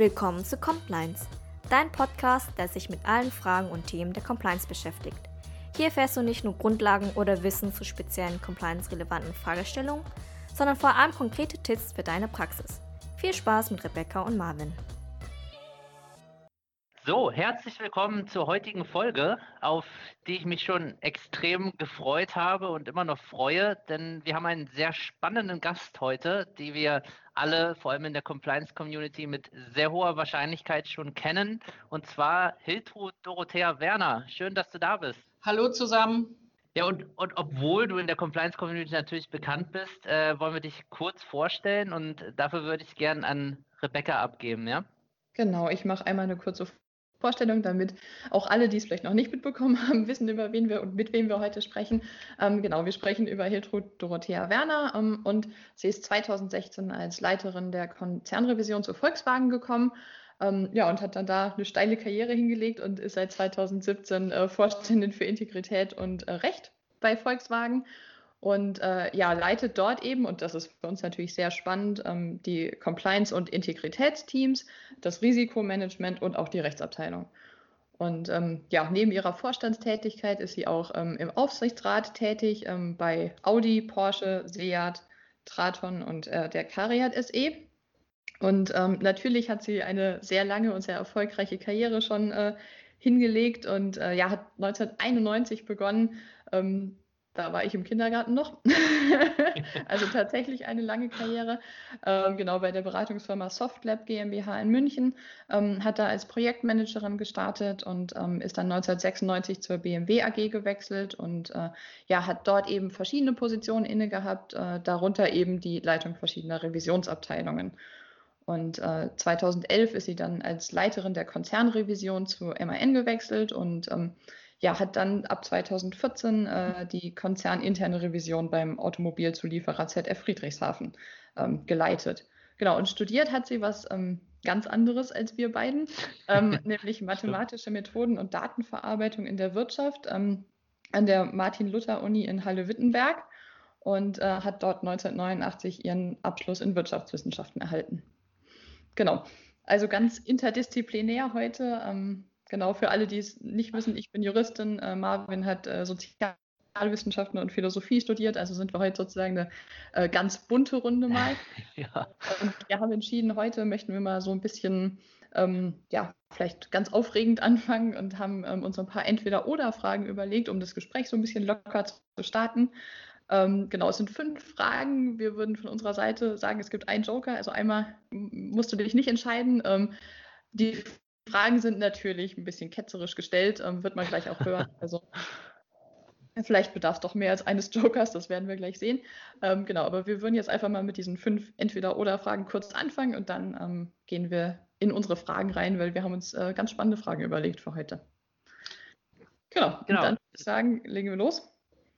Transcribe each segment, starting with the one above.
Willkommen zu Compliance, dein Podcast, der sich mit allen Fragen und Themen der Compliance beschäftigt. Hier erfährst du nicht nur Grundlagen oder Wissen zu speziellen compliance-relevanten Fragestellungen, sondern vor allem konkrete Tipps für deine Praxis. Viel Spaß mit Rebecca und Marvin. So, herzlich willkommen zur heutigen Folge, auf die ich mich schon extrem gefreut habe und immer noch freue, denn wir haben einen sehr spannenden Gast heute, die wir alle, vor allem in der Compliance-Community, mit sehr hoher Wahrscheinlichkeit schon kennen, und zwar Hiltrud Dorothea Werner. Schön, dass du da bist. Hallo zusammen. Ja, und, und obwohl du in der Compliance-Community natürlich bekannt bist, äh, wollen wir dich kurz vorstellen und dafür würde ich gern an Rebecca abgeben, ja? Genau, ich mache einmal eine kurze Vorstellung, damit auch alle, die es vielleicht noch nicht mitbekommen haben, wissen, über wen wir und mit wem wir heute sprechen. Ähm, genau, wir sprechen über Hiltrud Dorothea Werner ähm, und sie ist 2016 als Leiterin der Konzernrevision zu Volkswagen gekommen. Ähm, ja, und hat dann da eine steile Karriere hingelegt und ist seit 2017 äh, Vorständin für Integrität und äh, Recht bei Volkswagen und äh, ja, leitet dort eben, und das ist für uns natürlich sehr spannend, ähm, die Compliance- und Integritätsteams, das Risikomanagement und auch die Rechtsabteilung. Und ähm, ja, neben ihrer Vorstandstätigkeit ist sie auch ähm, im Aufsichtsrat tätig ähm, bei Audi, Porsche, Seat, Traton und äh, der Cariat SE. Und ähm, natürlich hat sie eine sehr lange und sehr erfolgreiche Karriere schon äh, hingelegt und äh, ja, hat 1991 begonnen, ähm, da war ich im Kindergarten noch. also tatsächlich eine lange Karriere. Ähm, genau bei der Beratungsfirma Softlab GmbH in München. Ähm, hat da als Projektmanagerin gestartet und ähm, ist dann 1996 zur BMW AG gewechselt und äh, ja, hat dort eben verschiedene Positionen inne gehabt, äh, darunter eben die Leitung verschiedener Revisionsabteilungen. Und äh, 2011 ist sie dann als Leiterin der Konzernrevision zu MAN gewechselt und ähm, ja, hat dann ab 2014 äh, die konzerninterne Revision beim Automobilzulieferer ZF Friedrichshafen ähm, geleitet. Genau, und studiert hat sie was ähm, ganz anderes als wir beiden, ähm, nämlich mathematische Methoden und Datenverarbeitung in der Wirtschaft ähm, an der Martin-Luther-Uni in Halle-Wittenberg und äh, hat dort 1989 ihren Abschluss in Wirtschaftswissenschaften erhalten. Genau, also ganz interdisziplinär heute. Ähm, Genau, für alle, die es nicht wissen, ich bin Juristin. Äh, Marvin hat äh, Sozialwissenschaften und Philosophie studiert, also sind wir heute sozusagen eine äh, ganz bunte Runde mal. ja. Und wir haben entschieden, heute möchten wir mal so ein bisschen, ähm, ja, vielleicht ganz aufregend anfangen und haben ähm, uns ein paar Entweder-Oder-Fragen überlegt, um das Gespräch so ein bisschen locker zu starten. Ähm, genau, es sind fünf Fragen. Wir würden von unserer Seite sagen, es gibt einen Joker. Also einmal musst du dich nicht entscheiden. Ähm, die Fragen sind natürlich ein bisschen ketzerisch gestellt, ähm, wird man gleich auch hören. Also vielleicht bedarf es doch mehr als eines Jokers, das werden wir gleich sehen. Ähm, genau, aber wir würden jetzt einfach mal mit diesen fünf Entweder-Oder-Fragen kurz anfangen und dann ähm, gehen wir in unsere Fragen rein, weil wir haben uns äh, ganz spannende Fragen überlegt für heute. Genau, genau. dann würde ich sagen, legen wir los.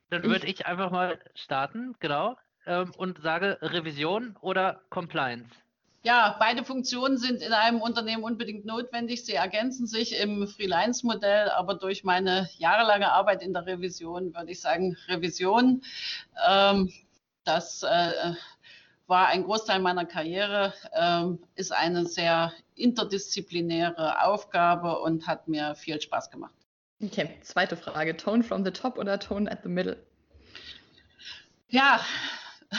Dann würde ich einfach mal starten, genau, ähm, und sage Revision oder Compliance. Ja, beide Funktionen sind in einem Unternehmen unbedingt notwendig. Sie ergänzen sich im Freelance-Modell, aber durch meine jahrelange Arbeit in der Revision würde ich sagen, Revision, ähm, das äh, war ein Großteil meiner Karriere, ähm, ist eine sehr interdisziplinäre Aufgabe und hat mir viel Spaß gemacht. Okay, zweite Frage. Tone from the top oder Tone at the middle? Ja,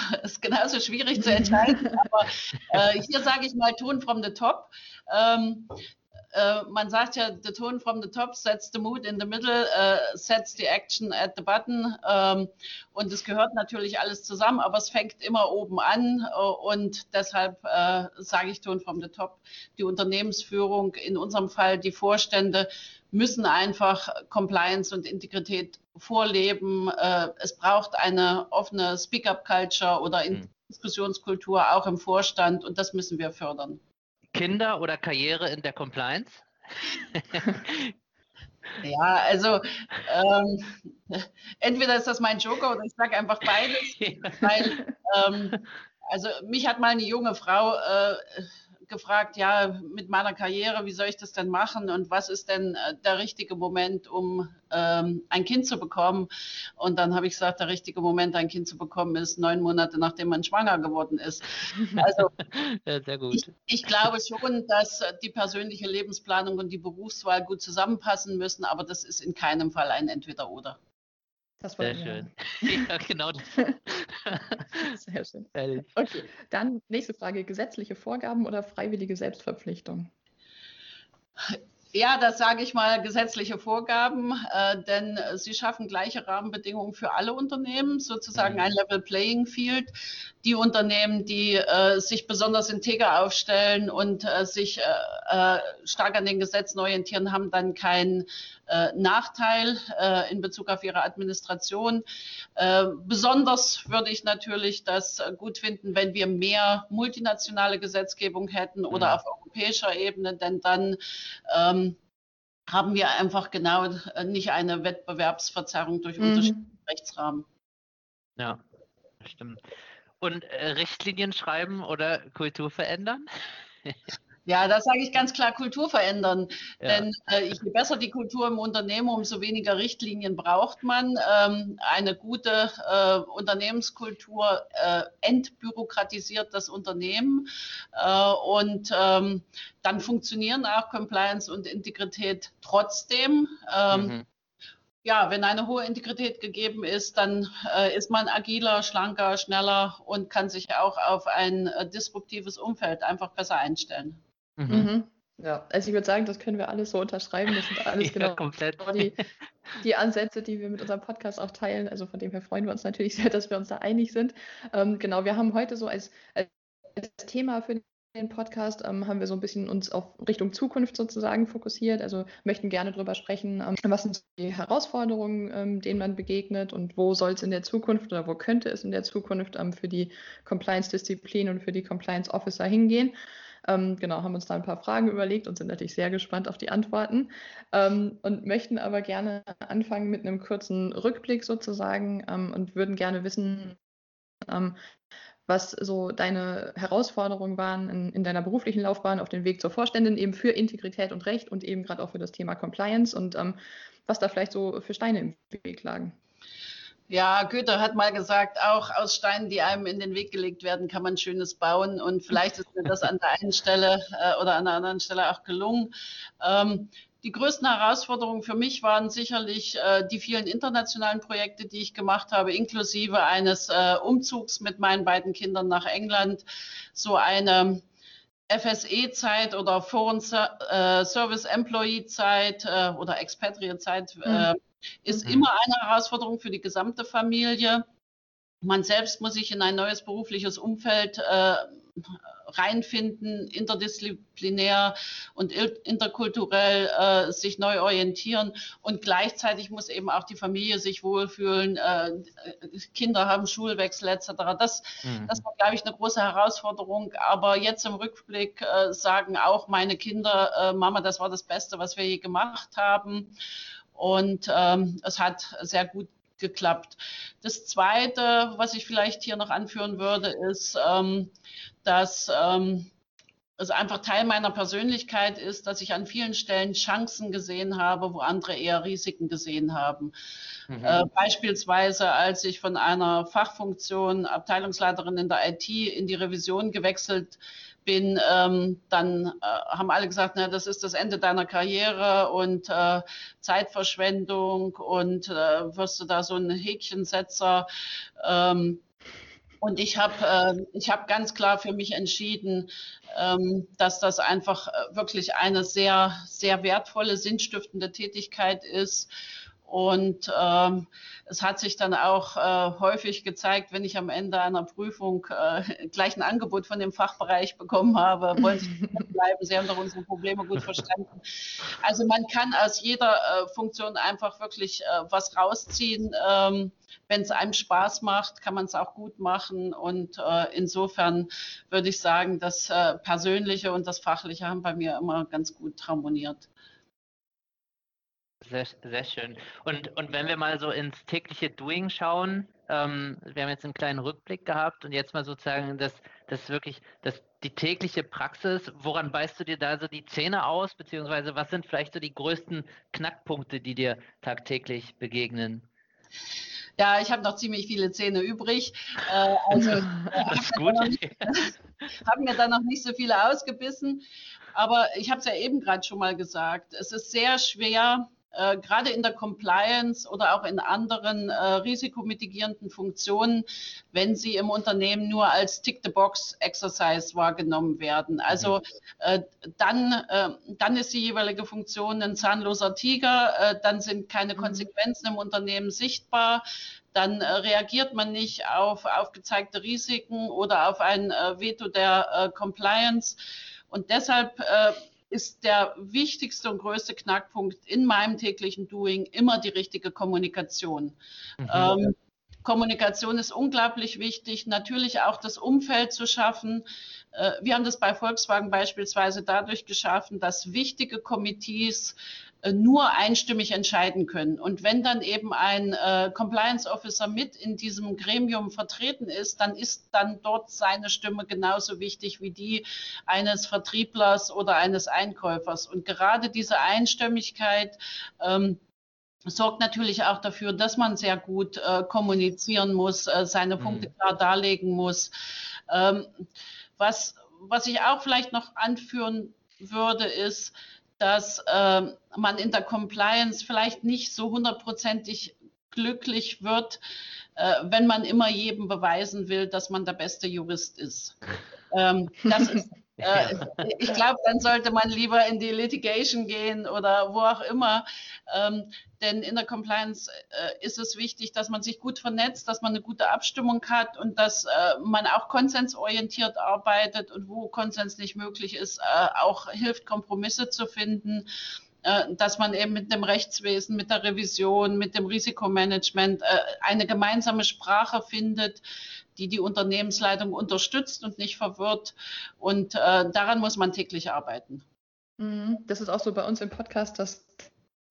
ist genauso schwierig zu entscheiden, aber äh, hier sage ich mal Ton from the top. Ähm, äh, man sagt ja, the tone from the top sets the mood in the middle, äh, sets the action at the button. Ähm, und es gehört natürlich alles zusammen, aber es fängt immer oben an. Äh, und deshalb äh, sage ich Ton from the top. Die Unternehmensführung, in unserem Fall die Vorstände, müssen einfach Compliance und Integrität vorleben. Äh, es braucht eine offene Speak-up-Culture oder mhm. Diskussionskultur auch im Vorstand und das müssen wir fördern. Kinder oder Karriere in der Compliance? ja, also ähm, entweder ist das mein Joker oder ich sage einfach beides, weil ähm, also mich hat mal eine junge Frau äh, gefragt, ja, mit meiner Karriere, wie soll ich das denn machen und was ist denn äh, der richtige Moment, um ähm, ein Kind zu bekommen? Und dann habe ich gesagt, der richtige Moment, ein Kind zu bekommen, ist neun Monate, nachdem man schwanger geworden ist. Also ja, sehr gut. Ich, ich glaube schon, dass die persönliche Lebensplanung und die Berufswahl gut zusammenpassen müssen, aber das ist in keinem Fall ein Entweder-Oder. Das Sehr schön. ja, genau. Sehr schön. Okay, dann nächste Frage: gesetzliche Vorgaben oder freiwillige Selbstverpflichtung? Ja, das sage ich mal gesetzliche Vorgaben, äh, denn sie schaffen gleiche Rahmenbedingungen für alle Unternehmen, sozusagen ein Level Playing Field. Die Unternehmen, die äh, sich besonders integer aufstellen und äh, sich äh, äh, stark an den Gesetzen orientieren, haben dann keinen äh, Nachteil in Bezug auf ihre Administration. besonders würde ich natürlich das gut finden, wenn wir mehr multinationale Gesetzgebung hätten oder mhm. auf europäischer Ebene, denn dann ähm, haben wir einfach genau äh, nicht eine Wettbewerbsverzerrung durch mhm. unterschiedliche Rechtsrahmen. Ja, stimmt. Und äh, Richtlinien schreiben oder Kultur verändern? Ja, da sage ich ganz klar Kultur verändern. Ja. Denn äh, je besser die Kultur im Unternehmen, umso weniger Richtlinien braucht man. Ähm, eine gute äh, Unternehmenskultur äh, entbürokratisiert das Unternehmen äh, und ähm, dann funktionieren auch Compliance und Integrität trotzdem. Ähm, mhm. Ja, wenn eine hohe Integrität gegeben ist, dann äh, ist man agiler, schlanker, schneller und kann sich auch auf ein äh, disruptives Umfeld einfach besser einstellen. Mhm. Mhm. Ja, also ich würde sagen, das können wir alles so unterschreiben. Das sind alles ja, genau komplett. die, die Ansätze, die wir mit unserem Podcast auch teilen. Also von dem her freuen wir uns natürlich sehr, dass wir uns da einig sind. Ähm, genau, wir haben heute so als, als Thema für den Podcast ähm, haben wir so ein bisschen uns auf Richtung Zukunft sozusagen fokussiert. Also möchten gerne darüber sprechen, ähm, was sind die Herausforderungen, ähm, denen man begegnet und wo soll es in der Zukunft oder wo könnte es in der Zukunft ähm, für die Compliance-Disziplin und für die Compliance-Officer hingehen. Ähm, genau, haben uns da ein paar Fragen überlegt und sind natürlich sehr gespannt auf die Antworten ähm, und möchten aber gerne anfangen mit einem kurzen Rückblick sozusagen ähm, und würden gerne wissen, ähm, was so deine Herausforderungen waren in, in, deiner beruflichen Laufbahn auf dem Weg zur Vorständin, eben für Integrität und Recht und eben gerade auch für das Thema Compliance und ähm, was da vielleicht so für Steine im Weg lagen. Ja, Goethe hat mal gesagt, auch aus Steinen, die einem in den Weg gelegt werden, kann man Schönes bauen. Und vielleicht ist mir das an der einen Stelle äh, oder an der anderen Stelle auch gelungen. Ähm, die größten Herausforderungen für mich waren sicherlich äh, die vielen internationalen Projekte, die ich gemacht habe, inklusive eines äh, Umzugs mit meinen beiden Kindern nach England. So eine FSE-Zeit oder Foreign äh, Service Employee-Zeit äh, oder Expatriate-Zeit. Mhm ist mhm. immer eine Herausforderung für die gesamte Familie. Man selbst muss sich in ein neues berufliches Umfeld äh, reinfinden, interdisziplinär und interkulturell äh, sich neu orientieren und gleichzeitig muss eben auch die Familie sich wohlfühlen, äh, Kinder haben Schulwechsel etc. Das, mhm. das war, glaube ich, eine große Herausforderung, aber jetzt im Rückblick äh, sagen auch meine Kinder, äh, Mama, das war das Beste, was wir je gemacht haben. Und ähm, es hat sehr gut geklappt. Das Zweite, was ich vielleicht hier noch anführen würde, ist, ähm, dass ähm, es einfach Teil meiner Persönlichkeit ist, dass ich an vielen Stellen Chancen gesehen habe, wo andere eher Risiken gesehen haben. Mhm. Äh, beispielsweise, als ich von einer Fachfunktion Abteilungsleiterin in der IT in die Revision gewechselt bin, ähm, dann äh, haben alle gesagt, na, das ist das Ende deiner Karriere und äh, Zeitverschwendung und äh, wirst du da so ein Häkchensetzer. Ähm, und ich habe äh, hab ganz klar für mich entschieden, ähm, dass das einfach äh, wirklich eine sehr, sehr wertvolle, sinnstiftende Tätigkeit ist. Und ähm, es hat sich dann auch äh, häufig gezeigt, wenn ich am Ende einer Prüfung äh, gleich ein Angebot von dem Fachbereich bekommen habe, wollen Sie bleiben, Sie haben doch unsere Probleme gut verstanden. Also man kann aus jeder äh, Funktion einfach wirklich äh, was rausziehen. Ähm, wenn es einem Spaß macht, kann man es auch gut machen. Und äh, insofern würde ich sagen, das äh, Persönliche und das Fachliche haben bei mir immer ganz gut harmoniert. Sehr, sehr schön. Und, und wenn wir mal so ins tägliche Doing schauen, ähm, wir haben jetzt einen kleinen Rückblick gehabt und jetzt mal sozusagen das, das wirklich das, die tägliche Praxis. Woran beißt du dir da so die Zähne aus, beziehungsweise was sind vielleicht so die größten Knackpunkte, die dir tagtäglich begegnen? Ja, ich habe noch ziemlich viele Zähne übrig. Äh, also ist gut. Haben mir da noch nicht so viele ausgebissen. Aber ich habe es ja eben gerade schon mal gesagt. Es ist sehr schwer, äh, gerade in der Compliance oder auch in anderen äh, risikomitigierenden Funktionen, wenn sie im Unternehmen nur als Tick-the-Box-Exercise wahrgenommen werden. Also mhm. äh, dann, äh, dann ist die jeweilige Funktion ein zahnloser Tiger, äh, dann sind keine mhm. Konsequenzen im Unternehmen sichtbar dann äh, reagiert man nicht auf aufgezeigte Risiken oder auf ein äh, Veto der Compliance. Und deshalb ist der wichtigste und größte Knackpunkt in meinem täglichen Doing immer die richtige Kommunikation. Mhm. Ähm, Kommunikation ist unglaublich wichtig, natürlich auch das Umfeld zu schaffen. Äh, wir haben das bei Volkswagen beispielsweise dadurch geschaffen, dass wichtige Komitees nur einstimmig entscheiden können. Und wenn dann eben ein äh, Compliance Officer mit in diesem Gremium vertreten ist, dann ist dann dort seine Stimme genauso wichtig wie die eines Vertrieblers oder eines Einkäufers. Und gerade diese Einstimmigkeit ähm, sorgt natürlich auch dafür, dass man sehr gut äh, kommunizieren muss, äh, seine Punkte mhm. klar darlegen muss. Ähm, was, was ich auch vielleicht noch anführen würde, ist, dass äh, man in der Compliance vielleicht nicht so hundertprozentig glücklich wird, äh, wenn man immer jedem beweisen will, dass man der beste Jurist ist. Ähm, das ist äh, ich glaube, dann sollte man lieber in die Litigation gehen oder wo auch immer. Ähm, denn in der Compliance äh, ist es wichtig, dass man sich gut vernetzt, dass man eine gute Abstimmung hat und dass äh, man auch konsensorientiert arbeitet und wo Konsens nicht möglich ist, äh, auch hilft, Kompromisse zu finden. Äh, dass man eben mit dem Rechtswesen, mit der Revision, mit dem Risikomanagement äh, eine gemeinsame Sprache findet, die die Unternehmensleitung unterstützt und nicht verwirrt. Und äh, daran muss man täglich arbeiten. Mhm. Das ist auch so bei uns im Podcast, dass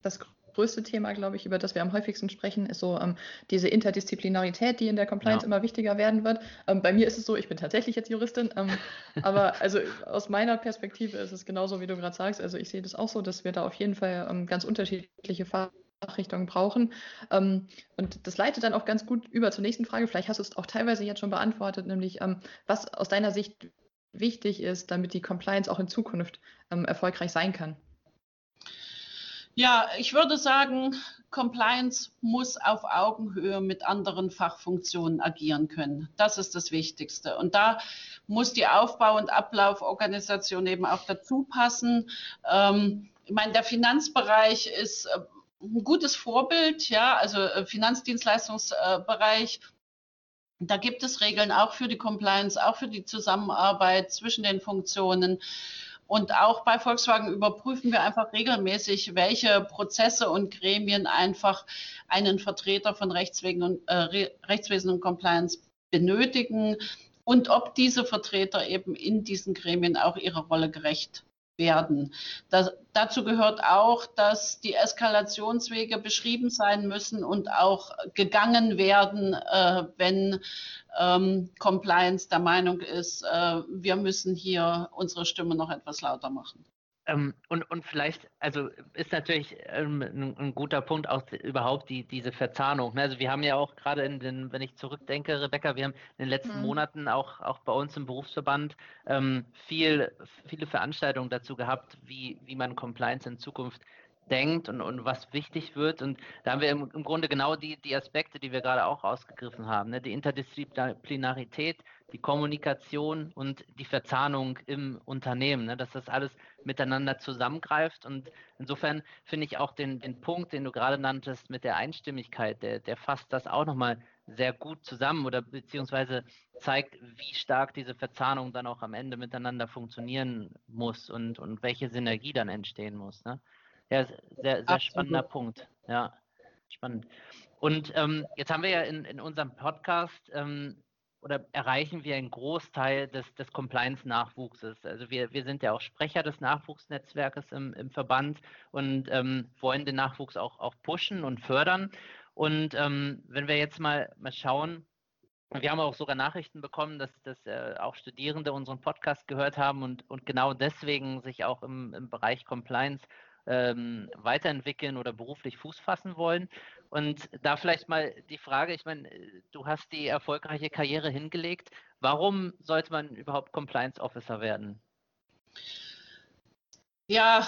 das größte Thema, glaube ich, über das wir am häufigsten sprechen, ist so ähm, diese Interdisziplinarität, die in der Compliance ja. immer wichtiger werden wird. Ähm, bei mir ist es so, ich bin tatsächlich jetzt Juristin, ähm, aber also aus meiner Perspektive ist es genauso, wie du gerade sagst. Also ich sehe das auch so, dass wir da auf jeden Fall ähm, ganz unterschiedliche Fach Fachrichtungen brauchen. Ähm, und das leitet dann auch ganz gut über zur nächsten Frage. Vielleicht hast du es auch teilweise jetzt schon beantwortet, nämlich ähm, was aus deiner Sicht wichtig ist, damit die Compliance auch in Zukunft ähm, erfolgreich sein kann. Ja, ich würde sagen, Compliance muss auf Augenhöhe mit anderen Fachfunktionen agieren können. Das ist das Wichtigste. Und da muss die Aufbau- und Ablauforganisation eben auch dazu passen. Ähm, ich meine, der Finanzbereich ist äh, ein gutes Vorbild, ja, also äh, Finanzdienstleistungsbereich. Da gibt es Regeln auch für die Compliance, auch für die Zusammenarbeit zwischen den Funktionen. Und auch bei Volkswagen überprüfen wir einfach regelmäßig, welche Prozesse und Gremien einfach einen Vertreter von Rechtswesen und, äh, Rechtswesen und Compliance benötigen und ob diese Vertreter eben in diesen Gremien auch ihrer Rolle gerecht werden. Das, dazu gehört auch, dass die Eskalationswege beschrieben sein müssen und auch gegangen werden, äh, wenn ähm, Compliance der Meinung ist, äh, wir müssen hier unsere Stimme noch etwas lauter machen. Ähm, und, und vielleicht, also ist natürlich ähm, ein, ein, guter Punkt auch überhaupt die, diese Verzahnung. Ne? Also wir haben ja auch gerade in den, wenn ich zurückdenke, Rebecca, wir haben in den letzten mhm. Monaten auch, auch bei uns im Berufsverband ähm, viel, viele Veranstaltungen dazu gehabt, wie, wie man Compliance in Zukunft denkt und, und was wichtig wird. Und da haben wir im, im Grunde genau die, die Aspekte, die wir gerade auch ausgegriffen haben. Ne? Die Interdisziplinarität, die Kommunikation und die Verzahnung im Unternehmen, ne? dass das alles miteinander zusammengreift. Und insofern finde ich auch den, den Punkt, den du gerade nanntest mit der Einstimmigkeit, der, der fasst das auch nochmal sehr gut zusammen oder beziehungsweise zeigt, wie stark diese Verzahnung dann auch am Ende miteinander funktionieren muss und, und welche Synergie dann entstehen muss. Ne? Ja, sehr, sehr spannender Punkt. Ja, spannend. Und ähm, jetzt haben wir ja in, in unserem Podcast ähm, oder erreichen wir einen Großteil des, des Compliance-Nachwuchses. Also wir, wir sind ja auch Sprecher des Nachwuchsnetzwerkes im, im Verband und ähm, wollen den Nachwuchs auch, auch pushen und fördern. Und ähm, wenn wir jetzt mal, mal schauen, wir haben auch sogar Nachrichten bekommen, dass, dass äh, auch Studierende unseren Podcast gehört haben und, und genau deswegen sich auch im, im Bereich Compliance ähm, weiterentwickeln oder beruflich Fuß fassen wollen. Und da vielleicht mal die Frage, ich meine, du hast die erfolgreiche Karriere hingelegt. Warum sollte man überhaupt Compliance Officer werden? Ja,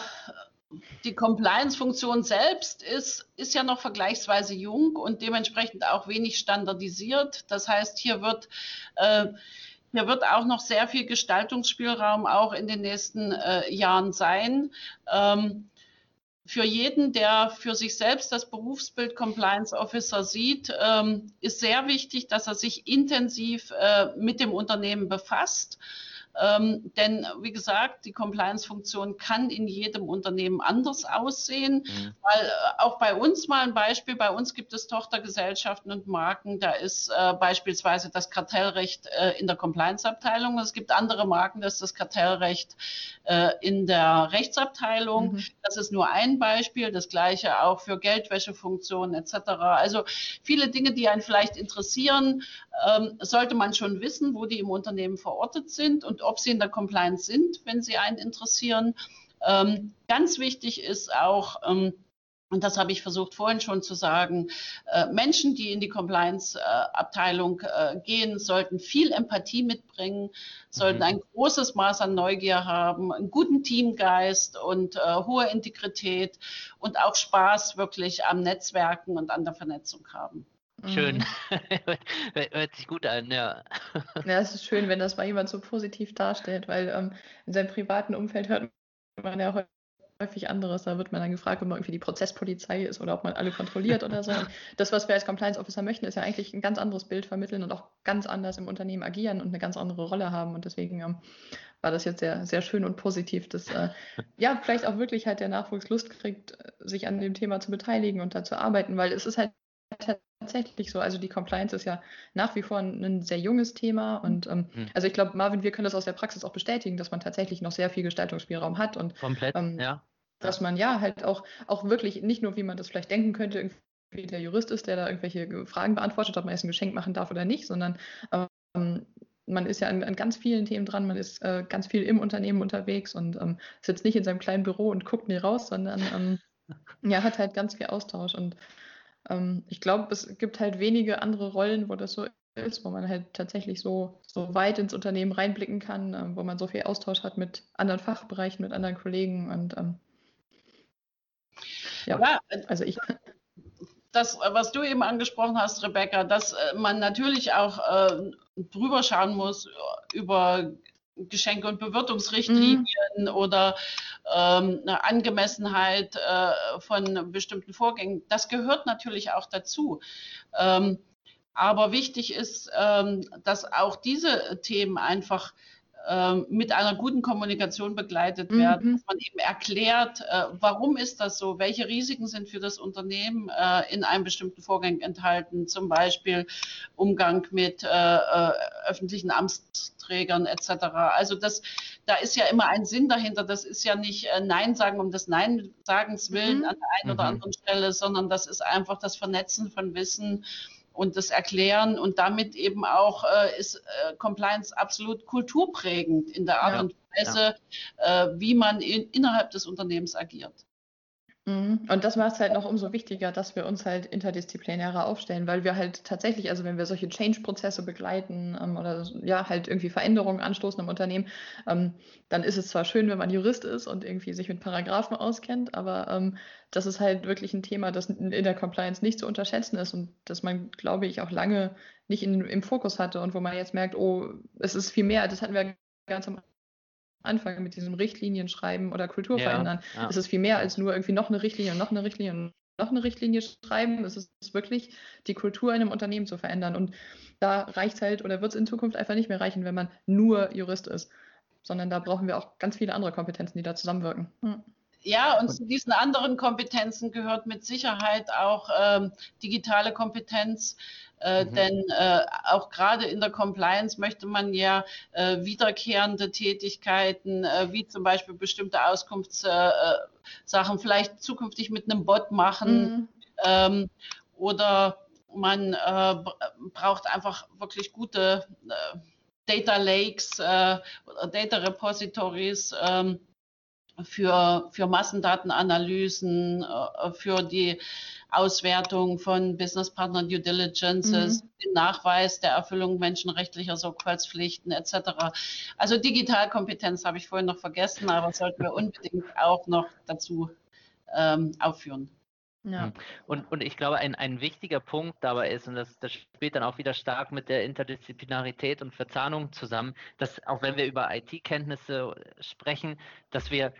die Compliance-Funktion selbst ist, ist ja noch vergleichsweise jung und dementsprechend auch wenig standardisiert. Das heißt, hier wird, äh, hier wird auch noch sehr viel Gestaltungsspielraum auch in den nächsten äh, Jahren sein. Ähm, für jeden, der für sich selbst das Berufsbild Compliance Officer sieht, ähm, ist sehr wichtig, dass er sich intensiv äh, mit dem Unternehmen befasst ähm, denn wie gesagt, die Compliance-Funktion kann in jedem Unternehmen anders aussehen, mhm. weil äh, auch bei uns mal ein Beispiel, bei uns gibt es Tochtergesellschaften und Marken, da ist äh, beispielsweise das Kartellrecht äh, in der Compliance-Abteilung, es gibt andere Marken, da ist das Kartellrecht äh, in der Rechtsabteilung. Mhm. Das ist nur ein Beispiel, das gleiche auch für Geldwäschefunktionen etc. Also viele Dinge, die einen vielleicht interessieren, ähm, sollte man schon wissen, wo die im Unternehmen verortet sind und ob sie in der Compliance sind, wenn sie einen interessieren. Ähm, ganz wichtig ist auch, ähm, und das habe ich versucht vorhin schon zu sagen, äh, Menschen, die in die Compliance-Abteilung äh, gehen, sollten viel Empathie mitbringen, sollten mhm. ein großes Maß an Neugier haben, einen guten Teamgeist und äh, hohe Integrität und auch Spaß wirklich am Netzwerken und an der Vernetzung haben. Schön. Mhm. Hört sich gut an, ja. Ja, es ist schön, wenn das mal jemand so positiv darstellt, weil ähm, in seinem privaten Umfeld hört man ja häufig anderes. Da wird man dann gefragt, ob man irgendwie die Prozesspolizei ist oder ob man alle kontrolliert oder so. Und das, was wir als Compliance Officer möchten, ist ja eigentlich ein ganz anderes Bild vermitteln und auch ganz anders im Unternehmen agieren und eine ganz andere Rolle haben. Und deswegen ähm, war das jetzt sehr, sehr schön und positiv, dass äh, ja vielleicht auch wirklich halt der Nachwuchs Lust kriegt, sich an dem Thema zu beteiligen und da zu arbeiten, weil es ist halt tatsächlich so. Also die Compliance ist ja nach wie vor ein, ein sehr junges Thema. Und ähm, mhm. also ich glaube, Marvin, wir können das aus der Praxis auch bestätigen, dass man tatsächlich noch sehr viel Gestaltungsspielraum hat und komplett, ähm, ja. Dass man ja halt auch, auch wirklich nicht nur, wie man das vielleicht denken könnte, irgendwie der Jurist ist, der da irgendwelche Fragen beantwortet, ob man jetzt ein Geschenk machen darf oder nicht, sondern ähm, man ist ja an, an, ganz vielen Themen dran, man ist äh, ganz viel im Unternehmen unterwegs und ähm, sitzt nicht in seinem kleinen Büro und guckt nie raus, sondern ähm, ja, hat halt ganz viel Austausch und ähm, ich glaube, es gibt halt wenige andere Rollen, wo das so ist, wo man halt tatsächlich so, so weit ins Unternehmen reinblicken kann, äh, wo man so viel Austausch hat mit anderen Fachbereichen, mit anderen Kollegen und ähm, ja, ja, also ich. Das, was du eben angesprochen hast, Rebecca, dass äh, man natürlich auch äh, drüber schauen muss über Geschenke- und Bewirtungsrichtlinien mhm. oder ähm, eine Angemessenheit äh, von bestimmten Vorgängen. Das gehört natürlich auch dazu. Ähm, aber wichtig ist, ähm, dass auch diese Themen einfach mit einer guten Kommunikation begleitet werden, mhm. dass man eben erklärt, äh, warum ist das so, welche Risiken sind für das Unternehmen äh, in einem bestimmten Vorgang enthalten, zum Beispiel Umgang mit äh, öffentlichen Amtsträgern etc. Also das, da ist ja immer ein Sinn dahinter. Das ist ja nicht Nein sagen um des Nein-Sagens willen mhm. an der einen oder mhm. anderen Stelle, sondern das ist einfach das Vernetzen von Wissen und das Erklären und damit eben auch äh, ist äh, Compliance absolut kulturprägend in der Art ja, und Weise, ja. äh, wie man in, innerhalb des Unternehmens agiert. Mhm. Und das macht es halt noch umso wichtiger, dass wir uns halt interdisziplinärer aufstellen, weil wir halt tatsächlich, also wenn wir solche Change-Prozesse begleiten ähm, oder ja halt irgendwie Veränderungen anstoßen im Unternehmen, ähm, dann ist es zwar schön, wenn man Jurist ist und irgendwie sich mit Paragraphen auskennt, aber ähm, das ist halt wirklich ein Thema, das in der Compliance nicht zu unterschätzen ist und das man, glaube ich, auch lange nicht in, im Fokus hatte und wo man jetzt merkt, oh, es ist viel mehr, das hatten wir ganz am Anfang mit diesem Richtlinien schreiben oder Kultur ja, verändern. Ja. Es ist viel mehr als nur irgendwie noch eine Richtlinie und noch eine Richtlinie und noch eine Richtlinie schreiben. Es ist wirklich die Kultur in einem Unternehmen zu verändern. Und da reicht es halt oder wird es in Zukunft einfach nicht mehr reichen, wenn man nur Jurist ist, sondern da brauchen wir auch ganz viele andere Kompetenzen, die da zusammenwirken. Hm. Ja, und zu diesen anderen Kompetenzen gehört mit Sicherheit auch ähm, digitale Kompetenz. Äh, mhm. Denn äh, auch gerade in der Compliance möchte man ja äh, wiederkehrende Tätigkeiten, äh, wie zum Beispiel bestimmte Auskunftssachen, vielleicht zukünftig mit einem Bot machen mhm. ähm, oder man äh, braucht einfach wirklich gute äh, Data Lakes äh, oder Data Repositories ähm, für, für Massendatenanalysen, äh, für die Auswertung von Business Partner Due Diligences, mhm. den Nachweis der Erfüllung menschenrechtlicher Sorgfaltspflichten etc. Also Digitalkompetenz habe ich vorhin noch vergessen, aber sollten wir unbedingt auch noch dazu ähm, aufführen. Ja. Hm. Und, und ich glaube, ein, ein wichtiger Punkt dabei ist, und das, das spielt dann auch wieder stark mit der Interdisziplinarität und Verzahnung zusammen, dass auch wenn wir über IT-Kenntnisse sprechen, dass wir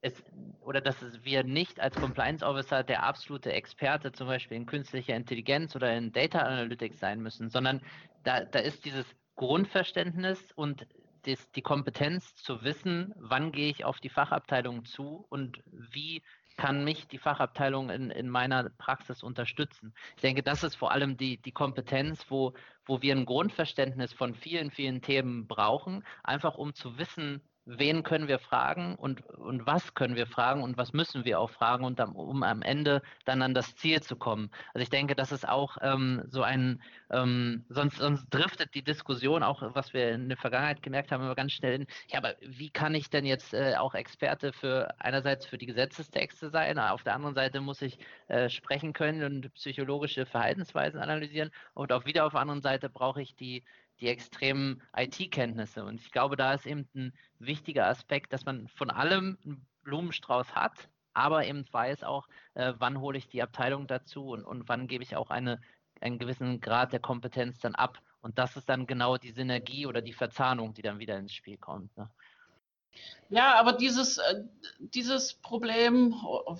es oder dass wir nicht als Compliance Officer der absolute Experte zum Beispiel in künstlicher Intelligenz oder in Data Analytics sein müssen, sondern da, da ist dieses Grundverständnis und das, die Kompetenz zu wissen, wann gehe ich auf die Fachabteilung zu und wie kann mich die Fachabteilung in, in meiner Praxis unterstützen. Ich denke, das ist vor allem die, die Kompetenz, wo, wo wir ein Grundverständnis von vielen, vielen Themen brauchen, einfach um zu wissen, wen können wir fragen und, und was können wir fragen und was müssen wir auch fragen, und am, um am Ende dann an das Ziel zu kommen. Also ich denke, das ist auch ähm, so ein, ähm, sonst, sonst driftet die Diskussion auch, was wir in der Vergangenheit gemerkt haben, immer ganz schnell in, ja, aber wie kann ich denn jetzt äh, auch Experte für einerseits für die Gesetzestexte sein, auf der anderen Seite muss ich äh, sprechen können und psychologische Verhaltensweisen analysieren und auch wieder auf der anderen Seite brauche ich die die extremen IT-Kenntnisse. Und ich glaube, da ist eben ein wichtiger Aspekt, dass man von allem einen Blumenstrauß hat, aber eben weiß auch, äh, wann hole ich die Abteilung dazu und, und wann gebe ich auch eine, einen gewissen Grad der Kompetenz dann ab. Und das ist dann genau die Synergie oder die Verzahnung, die dann wieder ins Spiel kommt. Ne? Ja, aber dieses, äh, dieses Problem,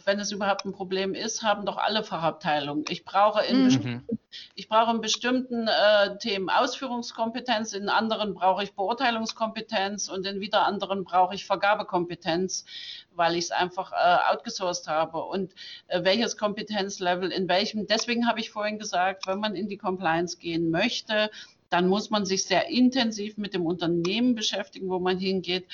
wenn es überhaupt ein Problem ist, haben doch alle Fachabteilungen. Ich brauche in, mhm. bestimmten, ich brauche in bestimmten äh, Themen Ausführungskompetenz, in anderen brauche ich Beurteilungskompetenz und in wieder anderen brauche ich Vergabekompetenz, weil ich es einfach äh, outgesourced habe. Und äh, welches Kompetenzlevel in welchem, deswegen habe ich vorhin gesagt, wenn man in die Compliance gehen möchte, dann muss man sich sehr intensiv mit dem Unternehmen beschäftigen, wo man hingeht,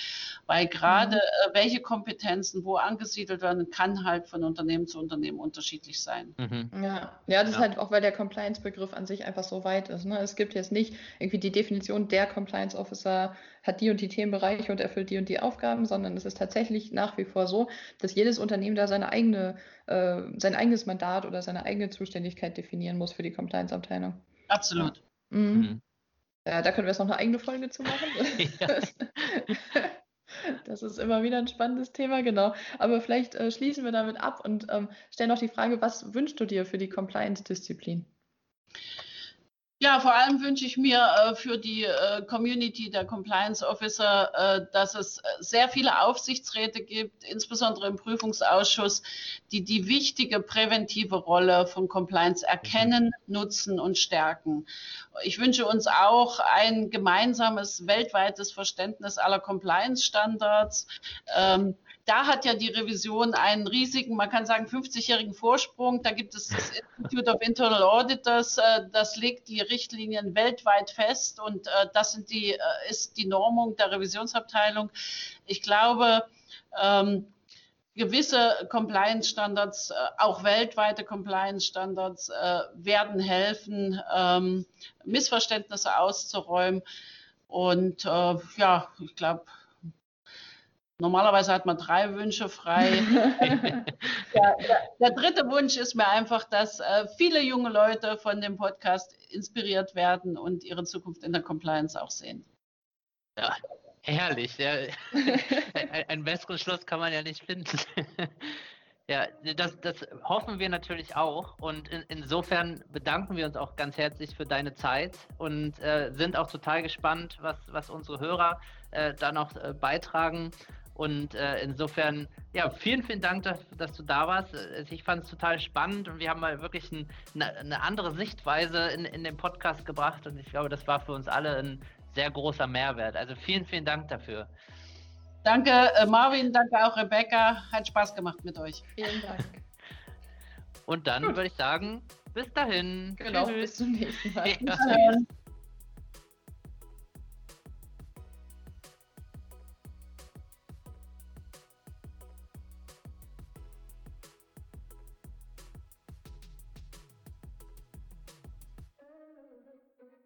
weil gerade mhm. Äh, welche Kompetenzen wo angesiedelt werden, kann halt von Unternehmen zu Unternehmen unterschiedlich sein. Mhm. Ja. ja, das ja. ist halt auch, weil der Compliance-Begriff an sich einfach so weit ist. Ne? Es gibt jetzt nicht irgendwie die Definition, der Compliance Officer hat die und die Themenbereiche und erfüllt die und die Aufgaben, sondern es ist tatsächlich nach wie vor so, dass jedes Unternehmen da seine eigene, äh, sein eigenes Mandat oder seine eigene Zuständigkeit definieren muss für die Compliance-Abteilung. Absolut. Ja. Mhm. Ja, da können wir jetzt noch eine eigene Folge zu machen. Ja. Das ist immer wieder ein spannendes Thema, genau. Aber vielleicht äh, schließen wir damit ab und ähm, stellen noch die Frage, was wünschst du dir für die Compliance-Disziplin? Ja, vor allem wünsche ich mir äh, für die äh, Community der Compliance Officer, äh, dass es sehr viele Aufsichtsräte gibt, insbesondere im Prüfungsausschuss, die die wichtige präventive Rolle von Compliance erkennen, nutzen und stärken. Ich wünsche uns auch ein gemeinsames weltweites Verständnis aller Compliance-Standards. Ähm, da hat ja die Revision einen riesigen, man kann sagen, 50-jährigen Vorsprung. Da gibt es das Institute of Internal Auditors, äh, das legt die Richtlinien weltweit fest und äh, das sind die, äh, ist die Normung der Revisionsabteilung. Ich glaube, ähm, gewisse Compliance-Standards, auch weltweite Compliance-Standards werden helfen, ähm, Missverständnisse auszuräumen. Und ja, ich glaube, Normalerweise hat man drei Wünsche frei. ja, der, der, dritte Wunsch ist mir einfach, dass äh, viele junge Leute von dem Podcast inspiriert werden und ihre Zukunft in der Compliance auch sehen. Ja, herrlich. Ja. Ein, besseren Schluss kann man ja nicht finden. ja, das, das, hoffen wir natürlich auch. Und in, insofern bedanken wir uns auch ganz herzlich für deine Zeit und äh, sind auch total gespannt, was, was unsere Hörer äh, da noch äh, beitragen. Und äh, insofern, ja, vielen, vielen Dank, dass, dass du da warst. Äh, ich fand es total spannend und wir haben mal wirklich ein, eine, eine, andere Sichtweise in, in den Podcast gebracht und ich glaube, das war für uns alle ein sehr großer Mehrwert. Also vielen, vielen Dank dafür. Danke, äh, Marvin, danke auch Rebecca. Hat Spaß gemacht mit euch. Vielen Dank. Und dann würde ich sagen, bis dahin. Genau, Tschüss. bis zum nächsten Mal. Ja.